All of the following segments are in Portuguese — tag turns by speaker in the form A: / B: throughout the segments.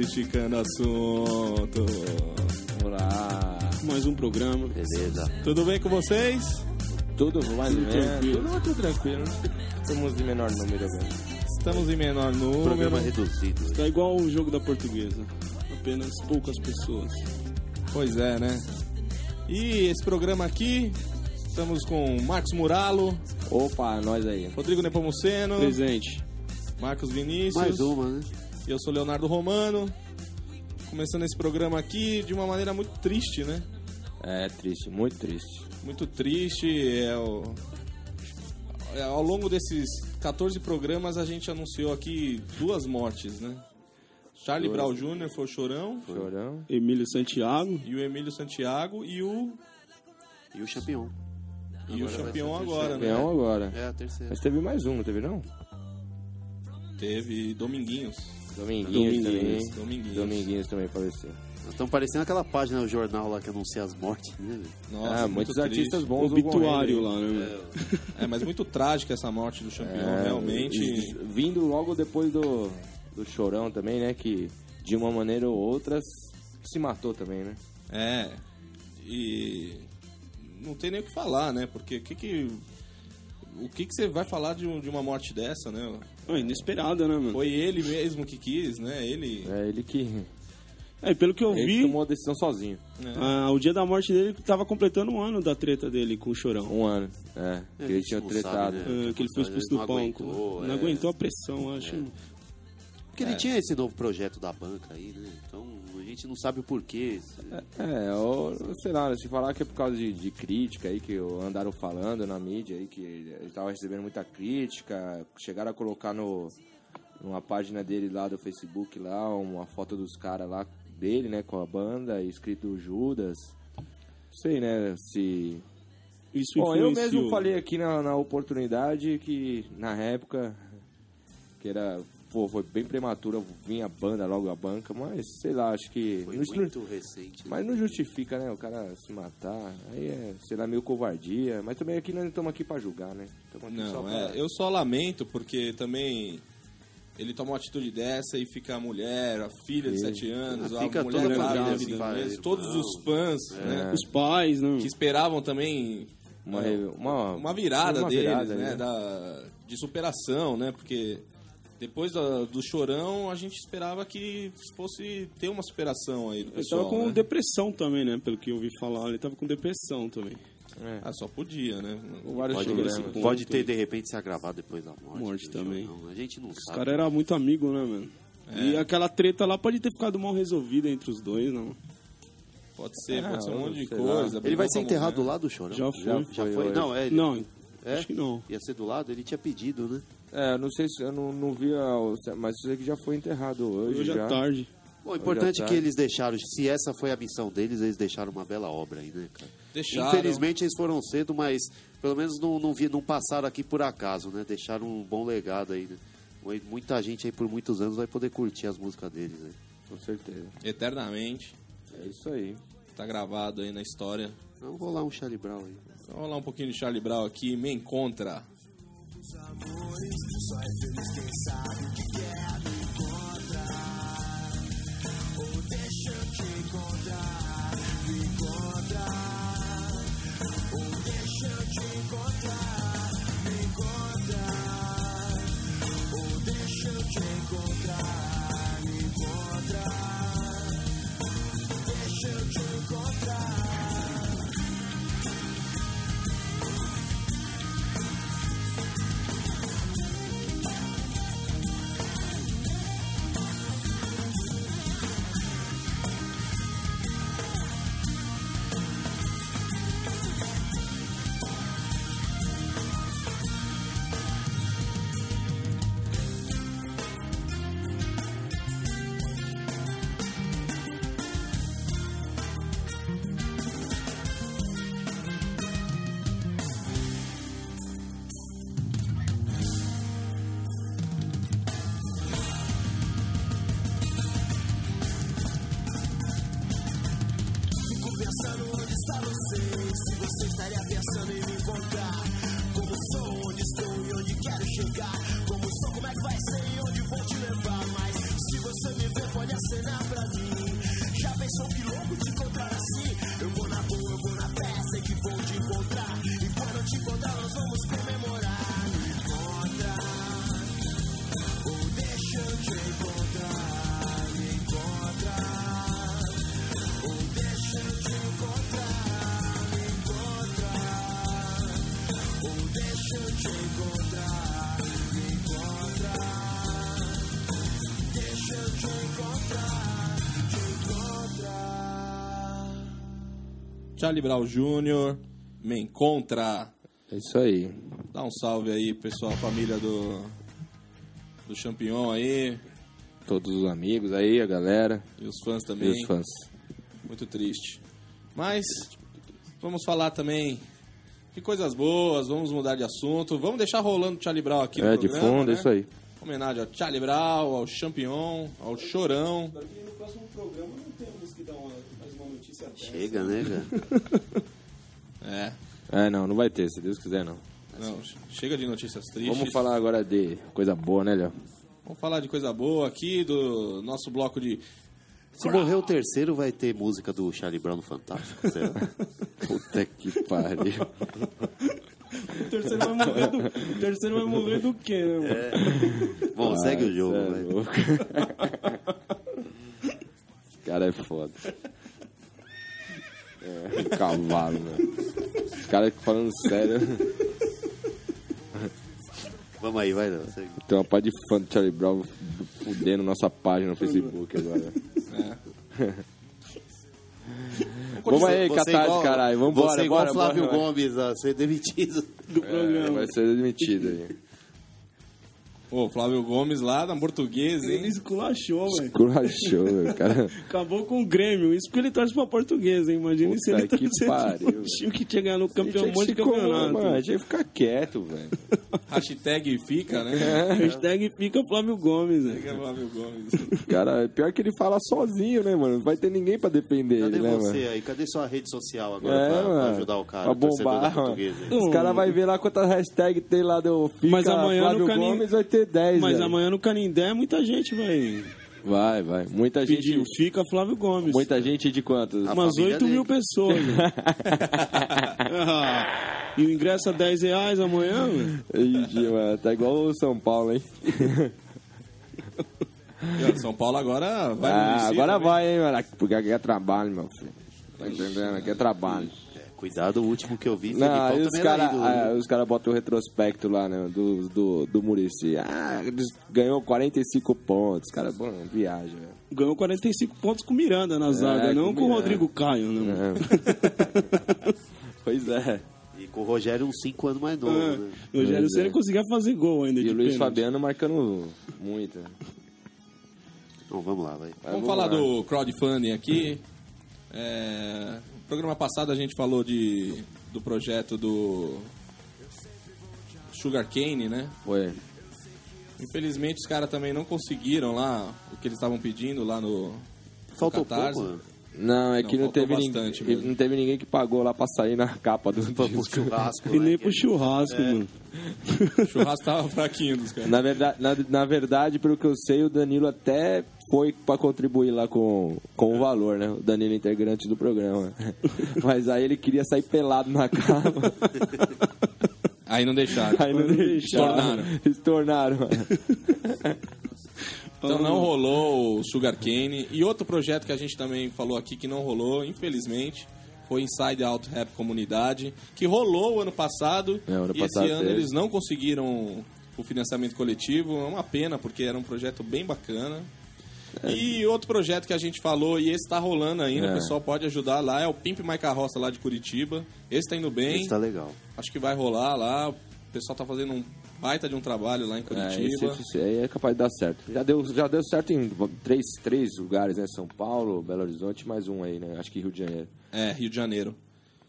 A: esticando assunto.
B: Vamos lá.
C: Mais um programa.
D: Beleza.
A: Tudo bem com vocês?
B: Tudo mais
C: Tudo tranquilo.
B: Tudo muito tranquilo. Estamos em menor número agora.
A: Estamos em menor número.
D: Programa reduzido.
C: Tá igual o jogo da portuguesa. Apenas poucas pessoas.
A: Pois é, né? E esse programa aqui, estamos com Marcos Muralo,
B: Opa, nós aí.
A: Rodrigo Nepomuceno,
C: Presente.
A: Marcos Vinícius.
D: Mais uma, né?
A: E eu sou Leonardo Romano. Começando esse programa aqui de uma maneira muito triste, né?
B: É triste, muito triste.
A: Muito triste. É o... é, ao longo desses 14 programas, a gente anunciou aqui duas mortes, né? Charlie
B: Duas.
A: Brown Jr. foi o Chorão,
B: Chorão.
C: Emílio Santiago.
A: e o Emílio Santiago, e o,
D: E o campeão.
A: e o
D: Agora
A: campeão
D: ser a
A: agora, né?
B: Campeão agora.
D: É a terceira.
B: Mas teve mais um, não teve não?
A: Teve Dominguinhos.
B: Dominguinhos,
C: Dominguinhos.
B: também.
A: Dominguinhos.
B: Dominguinhos também faleceu.
D: Nós estamos parecendo aquela página do jornal lá que anuncia as mortes, né?
A: Nossa,
B: ah,
A: muito
B: muitos
A: triste.
B: artistas bons
C: Obituário lá,
B: morrer.
C: né? meu?
A: É, mas muito trágica essa morte do campeão,
B: É,
A: realmente.
B: e Vindo logo depois do, do Chorão também, né? Que de uma maneira ou outra se matou também, né?
A: É. E não tem nem o que falar, né? Porque o que que o que que você vai falar de, de uma morte dessa, né?
C: Ah, inesperada, né, mano?
A: Foi ele mesmo que quis, né? Ele
B: É ele que
C: É, pelo que eu
B: ele
C: vi,
B: tomou a decisão sozinho.
A: né?
C: ah, o dia da morte dele tava completando um ano da treta dele com o Chorão.
B: Um ano. É, que
D: A
B: ele tinha
D: não
B: tretado.
D: sabe, né?
C: Ah, que ele foi
D: Ele
C: expulso do palco.
D: aguentou,
C: não
D: é.
C: aguentou a pressão, acho.
D: Porque ele tinha esse novo projeto da banca aí, né? Então a gente não sabe o porquê.
B: É, ou, sei lá, se falar que é por causa de, de crítica aí, que andaram falando na mídia aí, que ele estava recebendo muita crítica, chegaram a colocar no, numa página dele lá do Facebook lá, uma foto dos caras lá dele, né, com a banda, escrito Judas. Sei, né, se...
C: Isso
B: Bom, eu mesmo falei aqui na, na oportunidade que, na época, que era... Pô, foi bem prematura, vinha a banda logo a banca, mas sei lá, acho que...
D: Foi
B: não-
D: muito recente.
B: mas não justifica, né? O cara se matar. Aí é, sei lá, meio covardia. Mas também aqui nós não estamos aqui pra julgar, né? Aqui só
A: Não,
B: pra...
A: é, eu só lamento porque também ele toma uma atitude dessa e fica a mulher, a filha de
B: Sim.
A: 7 anos,
D: Ah,
A: a
D: fica
A: mulher
D: toda a
A: grávida, meses,
D: irmão.
A: todos os fãs,
B: É.
A: né?
C: Os pais, né?
A: Que esperavam também
B: Uma,
A: é,
B: uma,
A: uma virada
B: uma
A: deles,
B: virada,
A: né? Da, de superação, né? Porque depois da- do chorão a gente esperava que fosse ter uma superação aí do
C: Ele
A: pessoal.
C: tava com
A: né?
C: depressão também, né? Pelo que eu ouvi falar, ele tava com depressão também.
B: É,
A: Ah, só podia, né?
B: vários
D: Pode, pode ter, de repente, se agravado depois da morte.
C: Morte
D: do
C: também.
D: Chorão. A gente não
C: Os
D: sabe.
C: caras eram muito amigos, né, mano? E aquela treta lá pode ter ficado mal resolvida entre os dois, não?
A: Pode ser,
B: Ah,
A: pode ser um monte de coisa.
D: Ele vai ser enterrado do
A: mulher.
D: lado do Chorão?
C: Já foi.
D: Já
B: foi
D: foi?
B: hoje.
D: Não, é. ele-
C: Não,
D: É?
C: acho que não.
D: Ia ser do lado? Ele tinha pedido, né?
B: É, não sei se eu não, não vi, mas sei que já foi enterrado hoje.
C: Hoje
B: já.
C: à tarde.
D: Bom, o importante é que eles deixaram, se essa foi a missão deles, eles deixaram uma bela obra aí, né, cara?
A: Deixaram.
D: Infelizmente eles foram cedo, mas pelo menos não, não, vi, não passaram aqui por acaso, né? Deixaram um bom legado aí, né? Muita gente aí por muitos anos vai poder curtir as músicas deles, né?
B: Com certeza.
A: Eternamente.
B: É isso aí.
A: Tá gravado aí na história.
D: Vamos rolar um Charlie Brown aí.
A: Vamos rolar um pouquinho de Charlie Brown aqui. Me encontra.
E: Amores, só é feliz quem sabe que quer me encontrar. Ou deixa eu te encontrar, me encontrar. Ou deixa eu te encontrar.
A: Charlie Brown Jr., me encontra.
B: É isso aí.
A: Dá um salve aí, pessoal, família do, do Champignon aí,
B: Todos os amigos aí, a galera.
A: e os fãs
B: E
A: também.
B: os fãs.
A: Muito triste. Mas vamos falar também de coisas boas, vamos mudar de assunto. Vamos deixar rolando o Charlie Brown aqui no
B: É, de
A: programa,
B: fundo,
A: né?
B: é isso aí.
A: Homenagem ao Charlie Brown, ao Champignon, ao Chorão.
C: no próximo programa não notícia dessa.
D: Chega, né, cara?
A: É,
B: É, não, não vai ter, se Deus quiser, não.
A: não, chega de notícias tristes.
B: Vamos falar agora de coisa boa, né, Léo?
A: Vamos falar de coisa boa aqui, do nosso bloco de
D: Se morrer o terceiro, vai ter música do Charlie Brown no Fantástico. será?
B: Puta que pariu.
C: O terceiro vai morrer do, o terceiro vai morrer do quê, né, mano?
D: Bom, segue o jogo,
B: Cê é cara é foda. É, um cavalo, né? Os caras falando sério.
D: Vamos aí, vai, não. Segue.
B: Tem uma parte de fã do Charlie Brown fudendo nossa página no Facebook agora. Vamos aí,
D: Você
B: Catarse,
D: igual-
B: caralho. Vambora,
D: Você igual
B: bora,
D: Flávio
B: bora,
D: Gomes a ser demitido.
C: Do
B: É,
C: programa.
B: vai ser demitido aí.
A: Ô, Flávio Gomes lá na portuguesa,
C: Ele
A: hein?
C: esculachou, velho.
B: Curachou, meu, cara.
C: Acabou com o Grêmio. Isso porque ele torce pra portuguesa, hein? Imagina se ele
B: que
C: torcesse
B: pariu,
C: time que tinha ganhado o campeão, um
B: Tinha que
C: monte de campeonato.
B: Mano, tinha que ficar quieto, velho.
A: Hashtag fica, né?
C: Hashtag fica Flávio Gomes, né?
A: Fica Flávio Gomes.
B: Cara, pior que ele fala sozinho, né, mano? Não vai ter ninguém pra defender
D: Cadê
B: ele, né,
D: você
B: mano?
D: aí? Cadê sua rede social agora
B: É,
D: pra, pra ajudar o cara?
B: Pra
D: da
B: bombar, mano. Os caras vão ver lá quantas hashtags tem lá do Fica
C: Mas amanhã
B: Flávio
C: no
B: Gomes vai ter 10,
C: Mas
B: velho.
C: amanhã no Canindé muita gente vai
B: Vai, vai. Muita gente...
C: pedir o fica Flávio Gomes.
B: Muita gente de quantos?
D: A
C: Umas
D: família
C: 8 mil
D: dele.
C: pessoas. né? Ah, e o ingresso a 10 reais amanhã, velho?
B: Ixi, mano, tá igual o São Paulo, hein?
A: São Paulo agora vai
B: ah, agora
A: também.
B: vai, hein, mano? Porque aqui é trabalho, meu filho. Tá entendendo? Aqui é trabalho.
D: Cuidado, o último que eu vi,
B: Não,
D: Felipão
B: aí os
D: também
B: caras
D: era ídolo, né?
B: os cara botam o retrospecto lá, né? Do, do, do Murici. Ah, ganhou 45 pontos. Cara, bom, viagem, velho.
C: Ganhou 45 pontos com o Miranda na zaga,
B: É,
C: não
B: com
C: com o. Rodrigo Caio, né?
B: É. pois é.
D: E com o Rogério uns 5 anos mais novo,
C: Ah,
D: né?
C: o Rogério Ceni
B: é.
C: conseguia fazer gol ainda
B: E
C: de
B: o Luiz
C: pênalti.
B: Fabiano marcando muito. né?
D: Então vamos lá, vai.
A: Vamos falar do crowdfunding aqui. É, programa passado a gente falou de, do projeto do Sugar Cane, né?
B: Foi.
A: Infelizmente os caras também não conseguiram lá o que eles estavam pedindo lá no, no
D: Faltou
A: Catarse.
D: pouco, mano.
B: Não, é
A: Não,
B: que não, teve ninguém. Não teve ninguém que pagou lá pra sair na capa do
D: Pro
B: disco.
D: churrasco,
C: E
D: né?
C: nem pro churrasco, mano.
A: O churrasco tava fraquinho dos caras.
B: Na verdade, na, na verdade, pelo que eu sei, o Danilo até foi pra contribuir lá com, com o valor, né? O Danilo é integrante do programa. Mas aí ele queria sair pelado na capa.
A: Aí não deixaram.
B: Aí não deixaram.
A: Estornaram.
B: Estornaram.
A: Então não rolou o Sugar Cane. E outro projeto que a gente também falou aqui que não rolou, infelizmente, foi Inside Out Rap Comunidade, que rolou o ano passado.
B: É, ano
A: e
B: passado
A: esse ano
B: teve.
A: eles não conseguiram o financiamento coletivo. É uma pena, porque era um projeto bem bacana. E outro projeto que a gente falou, e esse tá rolando ainda,
B: É.
A: o pessoal pode ajudar lá, é o Pimp My Carroça lá de Curitiba. Esse tá indo bem,
D: Esse tá legal.
A: acho que vai rolar lá. O pessoal tá fazendo um baita de um trabalho lá em
B: É,
A: Curitiba.
B: esse, esse aí é capaz de dar certo. Já deu, já deu certo em três, três lugares, né? São Paulo, Belo Horizonte, mais um aí, né? Acho que Rio de Janeiro.
A: É, Rio de Janeiro.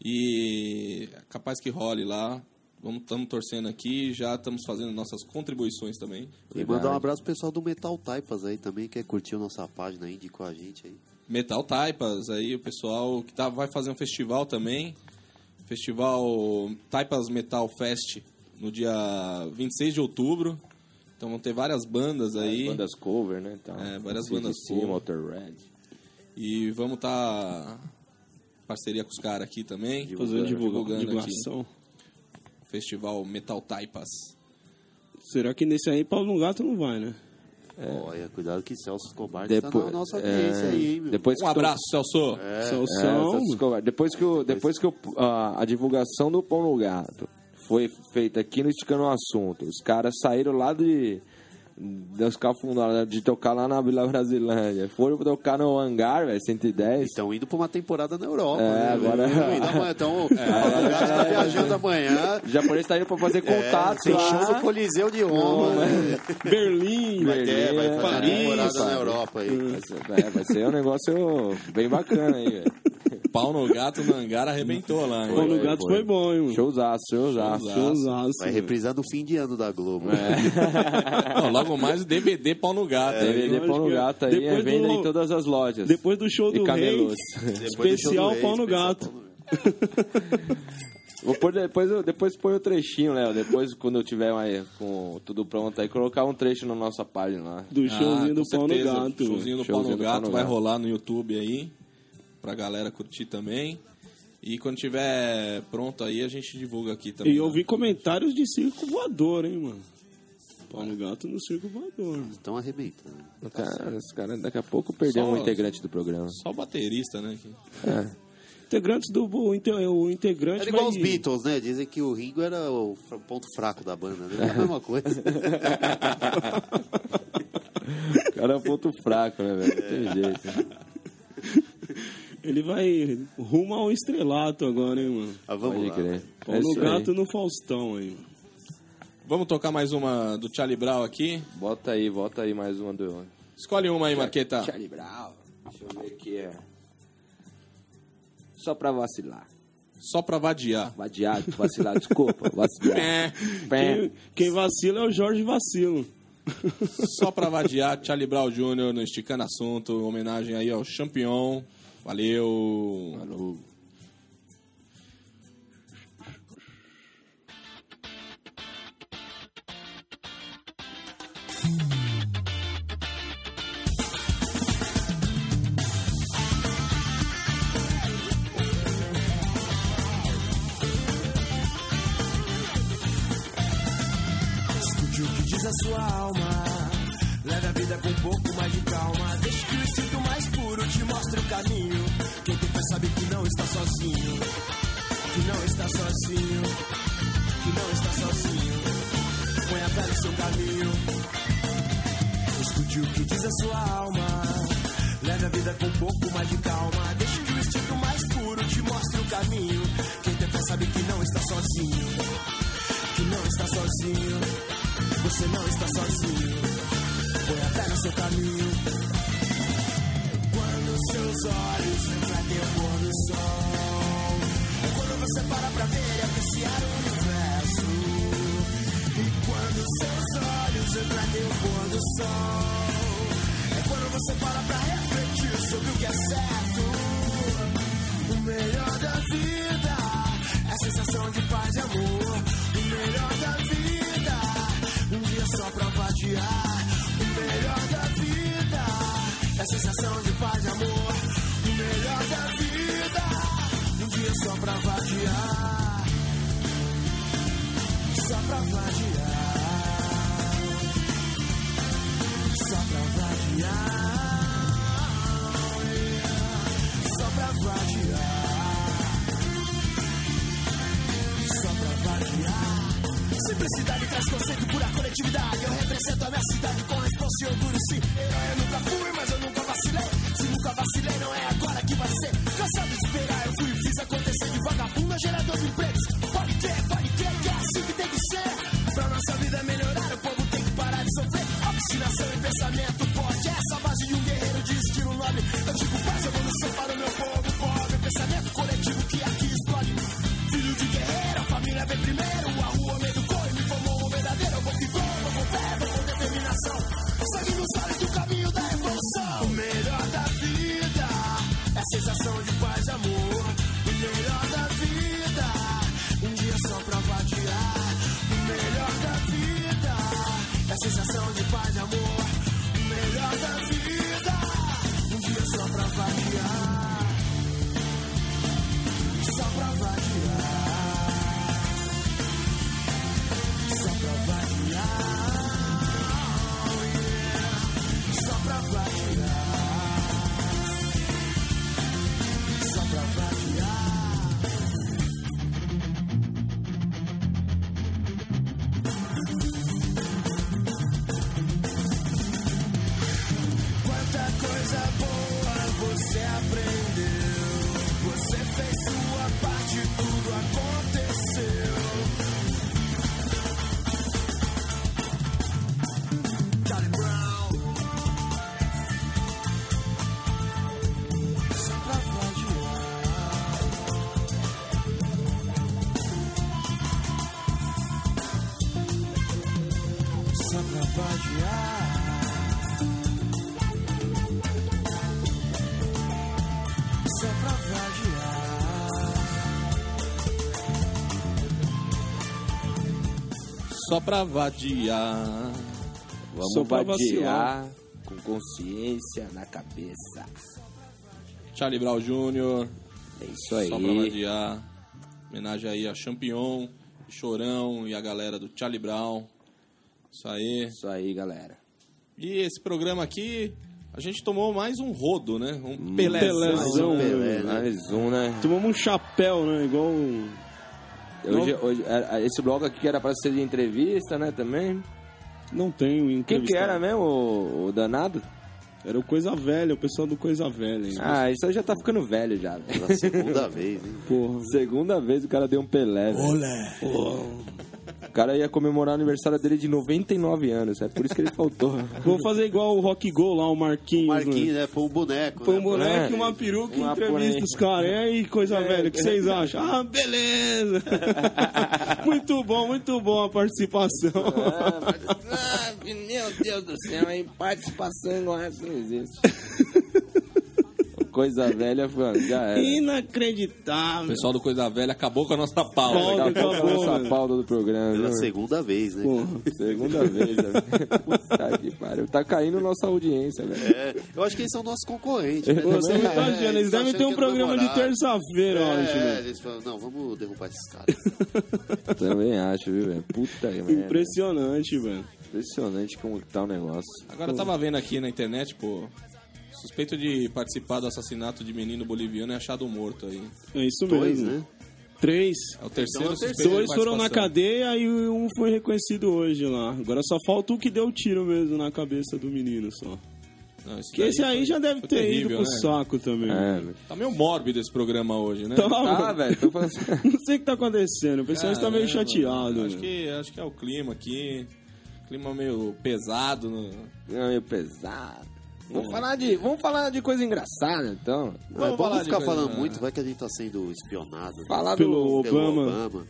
A: E é capaz que role lá. Vamos estamos torcendo aqui, já estamos fazendo nossas contribuições também.
D: E mandar um abraço pro pessoal do Metal Taipas aí também, que curtiu nossa página aí, indicou a gente aí.
A: Metal Taipas, aí o pessoal que tá, vai fazer um festival também. Festival Taipas Metal Fest no dia 26 de outubro. Então vão ter várias bandas aí.
B: Bandas cover, né? Tal.
A: É, várias bandas cover.
B: Motorhead.
A: E vamos estar parceria com os caras aqui também.
C: Fazendo divulga-
A: divulgando aqui.
C: divulgação.
A: Festival Metal Taipas.
C: Será que nesse aí Paulo Gato não vai, né?
D: Olha, cuidado que Celso Escobar
B: Depois,
D: tá na nossa audiência
B: é,
D: aí, hein, meu.
B: Depois
A: Um abraço, Celso.
B: É,
C: Celção,
B: Celso Escobar. depois que, o, depois que o, a, a divulgação do Pão no Gato foi feita aqui no Esticando o Assunto, os caras saíram lá de, Deus cafundados de tocar lá na Vila Brasilândia. Foram tocar no hangar, velho, 110.
D: Estão indo pra uma temporada na Europa.
B: É,
D: né?
B: agora-
D: Então, Gato tá viajando amanhã.
B: O japonês tá indo pra fazer
D: É,
B: contatos
D: tem
B: lá.
D: show no Coliseu de Roma. né?
C: Berlim,
D: Vai ter, vai fazer
C: Paris,
D: temporada na. Europa aí.
B: Vai ser, é, vai ser um negócio bem bacana aí, velho.
A: Pau no gato no hangar arrebentou lá.
C: Pau no gato
B: foi.
C: foi bom, hein, mano?
B: Showzaço, showzaço.
A: Showzaço.
D: Vai reprisar no fim de ano da Globo.
A: Não, logo mais o DVD Pau no gato. hein?
B: DVD Pão no Gato aí, é venda
C: do-
B: em todas as lojas.
C: Depois do show do rei, especial
D: do
C: pau no gato.
D: pau
B: Vou pôr depois, depois põe o trechinho, Léo. Depois, quando eu tiver aí, com tudo pronto aí, colocar um trecho na nossa página lá.
C: Do showzinho
A: Ah,
C: do pau no gato.
A: Showzinho do
B: Showzinho
A: Pau
B: do
A: no
B: Pau
A: Gato
B: no
A: vai
B: Gato.
A: rolar no YouTube aí, pra galera curtir também. E quando tiver pronto aí, a gente divulga aqui também.
C: E eu
A: né?
C: vi comentários de circo voador, hein, mano. Pau no gato no circo voador.
D: Estão arrebentando.
B: Cara, os caras daqui a pouco perderam um integrante do programa.
A: Só o baterista, né?
B: É.
C: Integrantes do o, o integrante
D: Era igual os Beatles, né? Dizem que o Ringo era o ponto fraco da banda, né? É a mesma coisa.
B: O cara é um ponto fraco, né, velho? Não tem jeito.
C: Ele vai rumo ao estrelato agora, hein, mano.
D: Ah, vamos
B: Pode
D: lá.
B: crer. É
C: no
B: isso aí.
C: gato no Faustão aí, mano.
A: Vamos tocar mais uma do Charlie Brown aqui.
B: Bota aí, bota aí mais uma do...
A: Escolhe uma aí, Marqueta.
B: Charlie Brown. Deixa eu ver aqui, é... Só pra vacilar.
A: Só pra vadiar.
B: Vadiar, vacilar, desculpa. Vacilar.
A: É,
B: Pé.
C: Quem, quem vacila é o Jorge Vacilo.
A: só pra vadiar, Charlie Brown Jr. no Esticando Assunto. Homenagem aí ao Champion. Valeu.
B: Falou.
E: Escute o que diz a sua alma. Leve a vida com um pouco mais de calma. Deixe que o te mostre o caminho. Quem tem fé sabe que não está sozinho. Que não está sozinho. Que não está sozinho. Põe a fé no seu caminho. Escute o que diz a sua alma. Leve a vida com um pouco mais de calma. Deixe que o instinto mais puro te mostre o caminho. Quem tem fé sabe que não está sozinho que não está sozinho. Você não está sozinho. Põe a fé no seu caminho. Seus olhos refletem o pôr do sol. É quando você para pra ver e apreciar o universo. E quando seus olhos refletem o pôr do sol. É quando você para pra refletir sobre o que é certo. O melhor da vida é a sensação de paz e amor. O melhor da vida, um dia só pra vadiar. O melhor da vida é a sensação de paz e amor. Só pra vadiar. Só pra vadiar. Só pra vadiar. Só pra vadiar. Só pra variar. Simplicidade traz conceito, pura coletividade. Eu represento a minha cidade com responsa e orgulho, sim. Herói eu nunca fui, mas eu nunca vacilei. Se nunca vacilei, não é agora que vai ser. Cansado de esperar, eu fui de vagabundo, gerador de empregos. Pode crer, pode crer que é assim que tem que ser. Pra nossa vida melhorar, o povo tem que parar de sofrer. Obstinação e pensamento forte. Essa é base de um guerreiro de estilo nobre. Eu digo sensação de paz e amor. Só pra vadiar.
B: Vamos
C: Só pra
B: vadiar com consciência na cabeça.
A: Charlie Brown Jr.
B: É isso aí.
A: Só pra vadiar. Homenagem aí a Champion, Chorão e a galera do Charlie Brown. Isso aí.
B: Isso aí, galera.
A: E esse programa aqui, a gente tomou mais um rodo, né? Um
C: Hum,
A: pelézão.
C: pelézão.
D: Mais um Pelé?
B: Mais um, né?
C: Tomamos um chapéu, né? Igual um...
B: Hoje, hoje, é, esse bloco aqui era pra ser de entrevista, né, também.
C: Não tenho
B: Quem que era mesmo, o, o danado?
C: Era o Coisa Velha, o pessoal do Coisa Velha. hein?
B: Ah, isso aí já tá ficando velho já.
D: Pela segunda vez, hein?
C: Porra.
B: Segunda vez o cara deu um Pelé, velho.
E: Olé.
B: O cara ia comemorar o aniversário dele de 99 anos, é por isso que ele faltou.
C: Vou fazer igual o Rock Go lá, o Marquinhos.
D: Marquinhos,
C: né?
D: né? Foi um boneco.
C: Foi um
D: né?
C: boneco
B: É.
C: e uma peruca e
B: Uma
C: entrevista os caras. E aí, coisa velha, o que vocês acham? Ah, beleza! muito bom, muito bom a participação.
B: Ah, meu Deus do céu, aí participação igual essa não existe. Coisa velha, mano, já era.
A: O
C: Inacreditável.
A: pessoal do Coisa Velha acabou com a nossa pauta.
C: Pauta.
B: Acabou com a
C: acabou,
B: nossa
C: né?
B: pauta do programa.
D: Pela
B: viu?
D: segunda vez, né?
C: Porra.
B: Segunda vez, né? Puta que pariu. Tá caindo nossa audiência, velho.
D: É, eu acho que eles são nossos concorrentes. Né?
C: Você tá
D: É,
C: achando, eles devem ter um
D: é
C: programa de terça-feira, eu acho,
D: É, eles falam, não, vamos derrubar esses caras.
B: Também acho, viu, velho? Puta que.
C: Impressionante, velho.
B: Impressionante como tá o negócio.
A: Agora eu tava vendo aqui na internet, pô. Suspeito de participar do assassinato de menino boliviano é achado morto aí.
C: É isso
D: Dois,
C: mesmo.
D: né?
C: Três.
A: É o terceiro
D: Então é
A: suspeito
C: Dois foram na cadeia e um foi reconhecido hoje lá. Agora só falta o que deu o tiro mesmo na cabeça do menino só.
A: Não, esse
C: Que esse aí
A: foi-
C: já deve ter
A: terrível,
C: ido pro
A: né?
C: saco também.
B: É, velho.
A: Tá meio mórbido esse programa hoje, né?
C: Tá,
B: Tá, velho. Assim.
C: Não sei o que tá acontecendo. O pessoal está meio
A: Caramba,
C: chateado.
A: Acho
C: né?
A: que, acho que é o clima aqui. Clima meio pesado. No...
B: Não, meio pesado. Vamos falar de, vamos falar de coisa engraçada, então.
A: Vamos falar
D: vamos
A: de
D: ficar
A: coisa-
D: falando muito, vai que a gente tá sendo espionado. né?
B: Falar
C: Pelo
B: do...
D: Pelo
C: Obama.
D: Obama.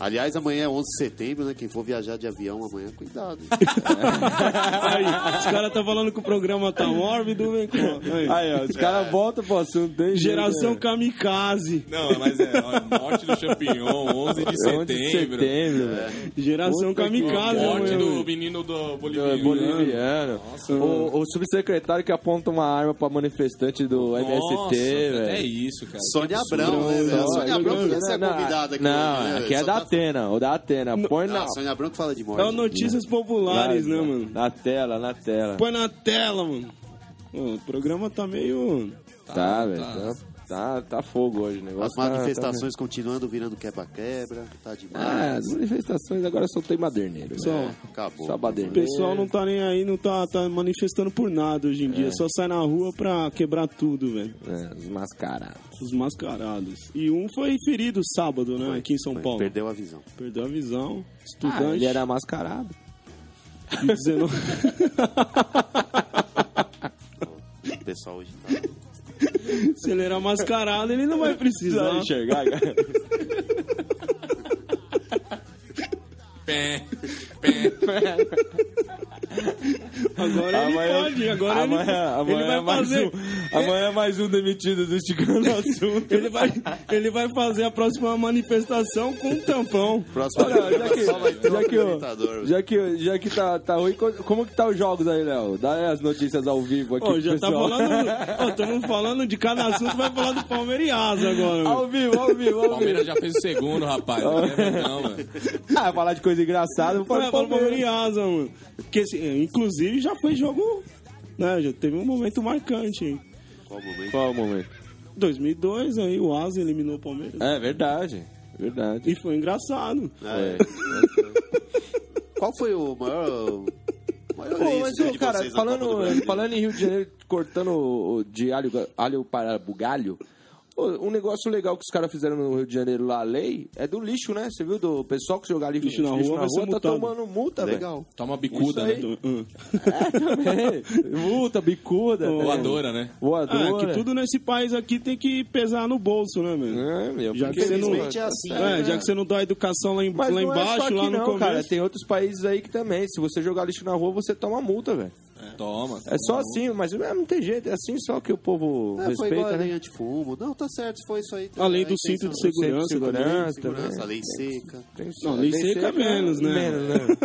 D: Aliás, amanhã é 11 de setembro, né? Quem for viajar de avião amanhã, cuidado.
C: Aí, os caras tá falando que o programa tá mórbido, vem com. Aí.
B: Aí, ó, os caras voltam pro assunto. Tem
C: Geração
B: jeito,
C: kamikaze.
A: Não, mas é ó, morte do champignon, 11 de
B: né? 11
A: setembro.
B: de setembro, velho.
C: Geração
B: Puta
C: kamikaze,
A: Morte
C: amanhã,
A: do menino do
B: É,
A: boliviano.
B: Boliviano. O, o subsecretário que aponta uma arma pra manifestante do
A: Nossa,
B: MST,
A: É
B: velho.
A: isso, cara.
D: Sônia Abrão, né, velho? Sônia
C: não,
D: Abrão
C: não,
D: podia ser
B: Não,
D: convidada aqui.
B: não,
D: né,
B: aqui é da
D: tá-
B: Atena, o da Atena. Põe na,
D: a Sônia Abrão que fala de morte.
C: É o Notícias Populares, né, mano?
B: na tela, na tela.
C: Põe na tela, mano. O programa tá meio.
B: Tá, velho. Tá, tá, tá fogo hoje o negócio.
D: As
B: tá-
D: manifestações continuando virando quebra-quebra, tá
B: Tá... Ah,
D: demais.
B: as manifestações agora só tem baderneiro.
C: Só.
B: né?
D: Acabou.
B: Só
C: O
B: baderneiro.
C: pessoal não tá nem aí, não tá, tá manifestando por nada hoje em dia. Só sai na rua pra quebrar tudo, velho.
B: É, os mascarados.
C: Os mascarados. E um foi ferido sábado, né? Aqui em São
D: Foi,
C: Paulo.
D: Perdeu a visão.
C: Perdeu a visão.
B: Ah,
C: Estudante.
B: ele era mascarado.
C: de 19...
D: O pessoal hoje tá...
C: Se ele era mascarado, ele não vai precisar.
B: enxergar, cara.
A: Pé, pé.
C: Agora ele pode. Agora
B: amanhã,
C: ele,
B: amanhã
C: ele vai
B: é mais
C: fazer.
B: um, amanhã é mais um demitido do Esticando Assunto.
C: Ele vai, ele vai fazer a próxima manifestação com um tampão.
D: Próximo
B: Olha, já que, já que, já que, já que tá, tá ruim, co- como que tá os jogos aí, Léo? Dá aí as notícias ao vivo aqui
C: Ó,
B: pro
C: já tá
B: pessoal.
C: falando. Ó, estamos falando de cada assunto, vai falar do Palmeiras e Asa agora. mano.
B: Ao vivo, ao vivo, ao vivo.
A: Palmeiras já fez o segundo, rapaz. Não não, mano.
B: Ah, falar de coisa engraçada, vou falar
C: do
B: Palmeiras.
C: Palmeiras e Asa, mano. Porque, assim, inclusive, já foi jogo. Né, já teve um momento marcante, hein?
D: Qual o momento?
B: Qual o momento?
C: 2002, aí o Asa eliminou o Palmeiras.
B: É verdade, verdade.
C: E foi engraçado.
D: É. Qual foi o maior,
B: Pô, mas,
D: né,
B: ô, cara, falando, falando em Rio de Janeiro, cortando o- de alho, alho para bugalho, pô, um negócio legal que os caras fizeram no Rio de Janeiro lá, a lei, é do lixo, né? Você viu do pessoal que jogar lixo,
C: Lixo na rua vai ser
B: tá
C: multado.
B: tomando multa, velho.
D: Legal.
A: Toma bicuda, né?
C: Hum.
B: É, também. Multa, bicuda. né?
A: Voadora, né?
B: Voadora.
C: Ah, que tudo nesse país aqui tem que pesar no bolso, né, meu?
B: É, meu,
C: Já que você não-
D: é assim.
C: É,
D: né?
C: já que você não dá educação lá, em, lá
B: é
C: embaixo,
B: aqui
C: lá no
B: não,
C: começo.
B: cara. Tem outros países aí que também, se você jogar lixo na rua, você toma multa, velho.
A: Toma.
B: É só assim, mas é, não tem jeito. É assim só que o povo
D: É, foi igual
B: respeita,
D: a lei
B: né?
D: antifumo. Não, tá certo, foi isso aí.
C: Além
D: A
C: do cinto de segurança,
B: segurança,
D: Segurança, lei seca.
B: Tem-
C: Não, lei seca é menos, né?
B: Menos, né?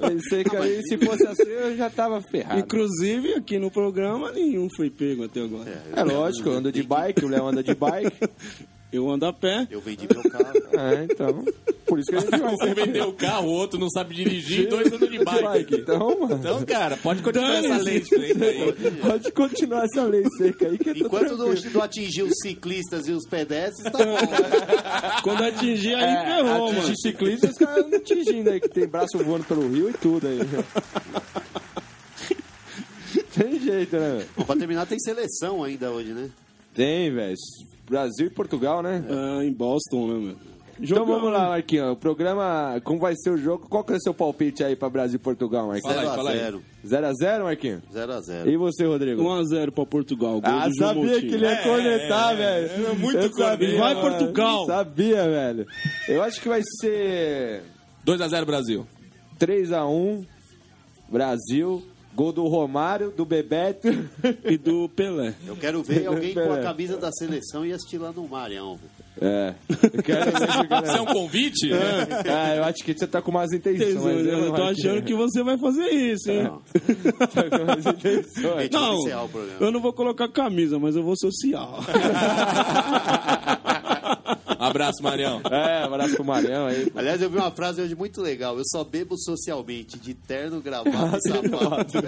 B: lei seca aí, se fosse assim, eu já tava ferrado.
C: Inclusive, aqui no programa, nenhum foi pego até agora.
B: É lógico, eu ando de bike, o Léo anda de bike.
C: Eu ando a pé.
D: Eu vendi meu carro.
B: É, então. Por isso que a gente vai
A: Um vendeu o carro, o outro não sabe dirigir, dois andam de bike.
B: Então, mano,
A: Então, cara, pode continuar essa lei frente aí.
B: pode continuar essa lei seca aí que
D: Enquanto não, não atingir os ciclistas e os pedestres, tá bom. né?
C: Quando atingir, aí
B: É,
C: ferrou,
B: atingir
C: mano.
B: ciclista, os caras não atingindo aí, que tem braço voando pelo rio e tudo aí. Tem jeito, né?
D: Bom, pra terminar, tem seleção ainda hoje, né?
B: Tem, velho. Brasil e Portugal, né?
C: Ah, em Boston, né, meu?
B: Então vamos lá, Marquinhos. O programa, como vai ser o jogo? Qual que é o seu palpite aí pra Brasil e Portugal, Marquinhos?
A: Fala aí, fala aí.
D: 0x0.
B: 0x0, Marquinhos?
D: 0x0.
B: E você, Rodrigo?
C: 1x0 pra Portugal. Gol
B: Ah, sabia que ele ia cornetar,
A: é,
B: velho.
A: é muito
B: Eu sabia.
C: Vai,
B: mano.
C: Portugal.
B: Sabia, velho. Eu acho que vai ser
A: 2x0 Brasil.
B: 3x1, Brasil. Gol do Romário, do Bebeto.
C: E do Pelé.
D: Eu quero ver alguém com a camisa da seleção e assistir lá no Marião.
B: É. Eu quero ver.
A: Isso é um convite?
B: Ah, eu acho que você tá com más intenções. né,
C: Eu tô achando que você vai fazer isso, hein?
B: Tá com intenções.
C: Não,
D: vamos encerrar o programa.
C: eu não vou colocar camisa, mas eu vou social.
A: Abraço, Marião.
B: É, abraço pro Marião aí.
D: Aliás, eu vi uma frase hoje muito legal. Eu só bebo socialmente, de terno, gravata e sapato.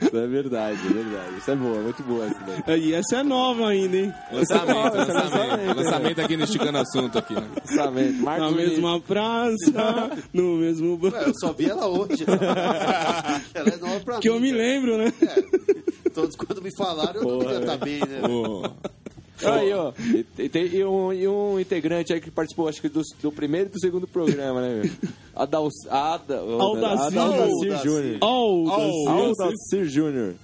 B: Isso é verdade, é verdade. Isso é boa, muito boa essa daí.
C: E essa é nova ainda, hein?
A: Lançamento,
B: é
A: lançamento.
B: lançamento,
A: Lançamento aqui no Esticando Assunto aqui. né?
B: Lançamento.
C: Na
B: Marcos
C: mesma praça, no mesmo banco.
D: Eu só vi ela hoje. ela é nova pra
C: Que
D: mim.
C: eu me lembro, né?
D: Todos quando me falaram, eu não devia estar bem, né?
A: Ô,
B: Aí, ó. E, e tem- e um, e um integrante aí que participou, acho que do, do primeiro e do segundo programa, né, meu? Adal, Ada,
C: Aldacir.
B: Aldacir
D: Aldacir.
B: Júnior.
C: Oh,
B: Aldacir Júnior.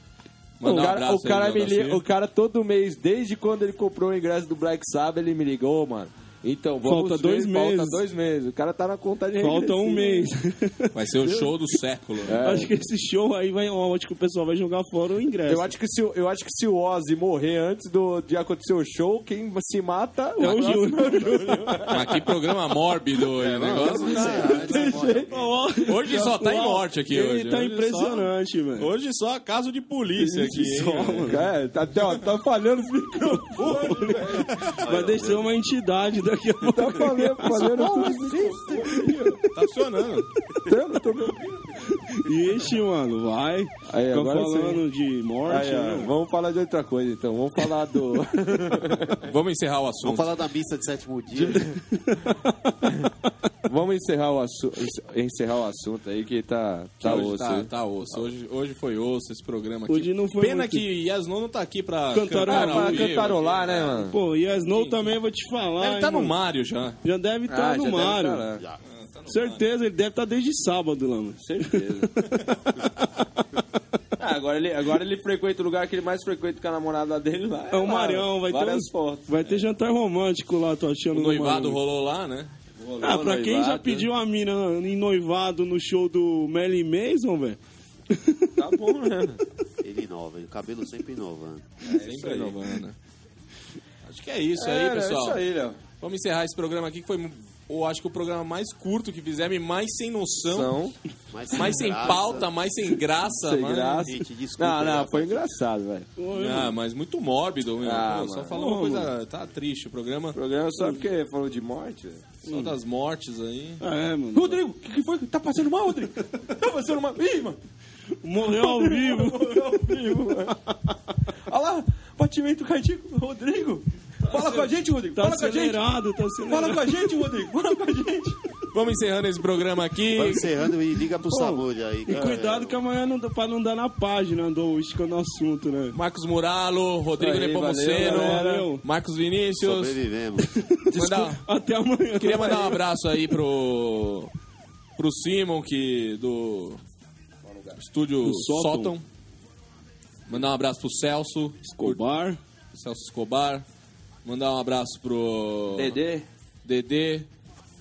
B: O
A: um
B: cara,
A: abraço
B: o, cara
A: aí,
B: me
A: Aldacir.
B: liga, o cara todo mês, desde quando ele comprou o ingresso do Black Sabbath, ele me ligou, mano. Então, vamos
C: Falta
B: ver,
C: dois
B: Falta
C: meses.
B: dois meses. O cara tá na contagem
C: Falta um mês.
A: Vai ser o show do século. né?
C: Acho que esse show aí vai. Eu acho que o pessoal vai jogar fora o ingresso.
B: Eu acho, que se, o- eu acho que se o Ozzy morrer antes do, de acontecer o show, quem se mata
C: É o Júnior.
A: Mas que programa mórbido o negócio. tá- Hoje só tá em morte aqui
C: Ele
A: hoje.
C: tá
A: Hoje
C: impressionante, velho.
A: Só, hoje só caso de polícia aqui.
C: Só, mano.
B: É, tá, até, ó, tá falhando os microfones, velho.
C: Vai descer uma entidade daqui a pouco.
B: Tá tudo.
A: Tá funcionando.
B: Eu tô me ouvindo.
C: Ixi, mano, vai.
B: Aí,
C: Fica
B: agora
C: falando de morte,
B: Aí, ó,
C: né?
B: vamos falar de outra coisa, então. Vamos falar do...
A: Vamos encerrar o
D: Vamos
A: assunto.
D: falar da missa de sétimo dia.
B: vamos encerrar o, assu... encerrar o assunto aí, que tá,
A: Que
B: tá
A: hoje
B: osso.
A: tá, tá osso. Hoje, hoje foi osso esse programa aqui.
C: Hoje não foi
A: Pena
C: muito.
A: que Yasnon não tá aqui pra
C: Cantarolar.
B: Ah, pra cantarolar, né, mano?
C: Pô, e a Snow também, vou te falar.
A: Ele
C: hein,
A: tá no. Mário já.
C: Já deve estar
B: Ah,
C: no
B: já deve
C: Mário.
B: tá lá.
D: Já.
C: Certeza, ele deve estar desde sábado lá, mano.
B: Certeza. Ah, agora, ele, agora ele frequenta o lugar que ele mais frequenta com a namorada dele lá.
C: É o
B: lá,
C: Marião, vai ter,
B: várias
C: uns-
B: fotos.
C: vai ter jantar romântico lá, tô achando.
A: O
C: no
A: noivado
C: Marião.
A: rolou lá, né?
C: Ah, pra quem já
B: Noivado.
C: pediu a mina em noivado no show do Melly Mason, velho.
B: Tá bom, né?
D: Ele inova, o cabelo sempre inovando.
A: Sempre renovando. Acho que é isso
B: É,
A: aí, pessoal.
B: É isso aí, Léo.
A: Vamos encerrar esse programa aqui, que foi, eu acho que o programa mais curto que fizemos e mais sem noção.
B: São
D: Mas
A: Mais sem pauta, mais sem graça.
B: sem
A: mais-
B: graça.
D: Gente, desculpa,
B: Não, não, foi engraçado, velho.
A: Ah, mas muito mórbido, meu.
B: Ah,
A: Pô, só
B: mano.
A: falando uma coisa. Tá triste o programa.
B: O programa só porque falou de morte.
A: Só das mortes aí.
C: É, mano.
B: Rodrigo, o que, que foi? Tá passando mal, Rodrigo? Tá passando mal. Ih, mano.
C: Morreu ao vivo.
B: Morreu ao vivo, mano. Olha lá, batimento cardíaco. Rodrigo, fala com a gente, Rodrigo.
C: Tá
B: Fala com a gente.
C: tá.
B: Fala com a gente, Rodrigo. Fala com a gente.
E: Vamos encerrando esse programa aqui.
D: Vamos encerrando e liga pro Samulha aí.
C: E
D: cara.
C: cuidado que amanhã não, pra não dar na página do escando assunto, né?
E: Marcos Muralo, Rodrigo
B: Aí,
E: Nepomuceno,
C: valeu, valeu.
E: Marcos Vinícius.
D: Sobrevivemos.
E: Mandar-
C: Até amanhã.
E: Queria mandar um abraço aí pro pro Simon que do estúdio
C: Do Sótão.
E: Sótão. Mandar um abraço pro Celso,
C: Escobar.
E: Celso Escobar. Mandar um abraço pro
B: Dedê,
E: Dedê,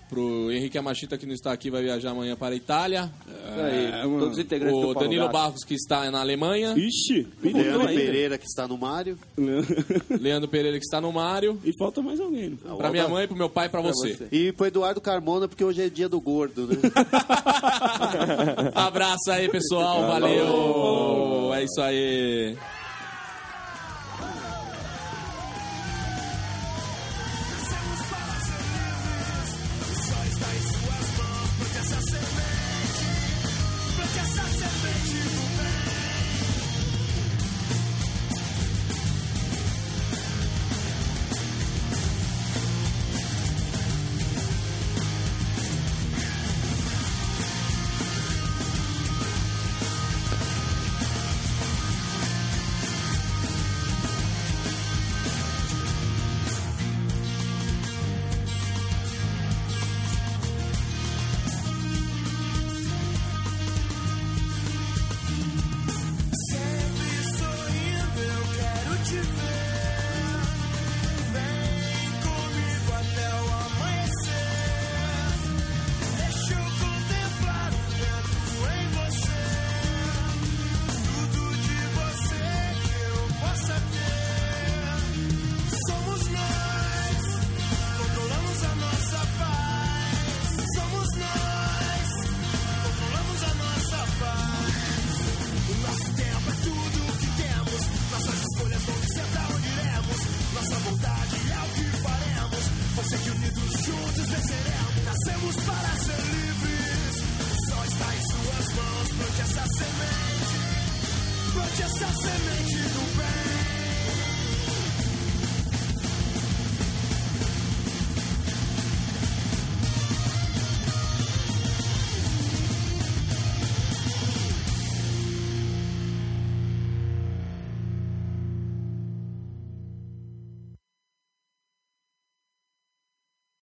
E: pro Henrique Amachita que não está aqui, vai viajar amanhã para a Itália.
B: aí,
C: É,
B: todos os integrantes
E: O
B: do Paulo
E: Danilo
B: Gato.
E: Barros que está na Alemanha.
C: Ixi,
D: Leandro
B: ainda.
D: Pereira que está no Mário.
E: Leandro Pereira que está no Mário.
C: e falta mais alguém. né?
E: Pra minha mãe, pro meu pai e pra você.
B: você.
D: E pro Eduardo Carmona, porque hoje é dia do gordo, né?
E: Abraço aí, pessoal. Valeu. É isso aí.